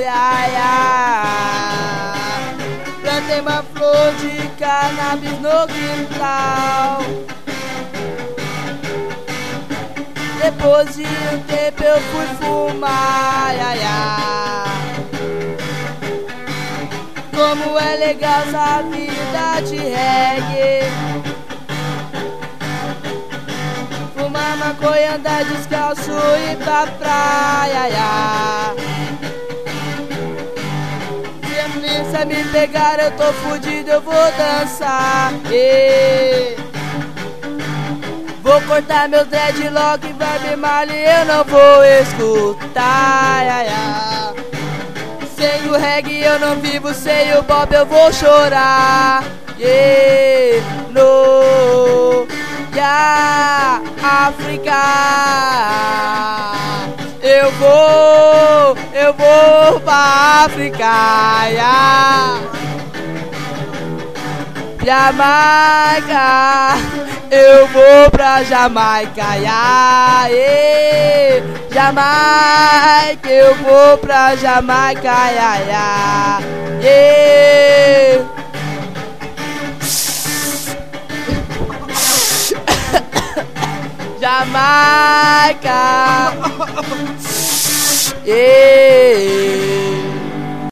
Ya, ya. Plantei uma flor de cannabis no quintal. Depois de um tempo eu fui fumar, ya, ya. Como é legal essa vida de reggae. Maconha, andar descalço e pra praia. Ya. Se a polícia me pegar, eu tô fudido, eu vou dançar. Yeah. Vou cortar meu dreadlock e Bob Marley eu não vou escutar. Ya, ya. Sem o reggae eu não vivo, sem o Bob eu vou chorar. Yeah, no, yeah, África. Eu vou, eu vou pra África. Yeah. Jamaica, eu vou pra Jamaica, yeah. Jamaica, eu vou pra Jamaica, ya, yeah. Jamaica, yeah.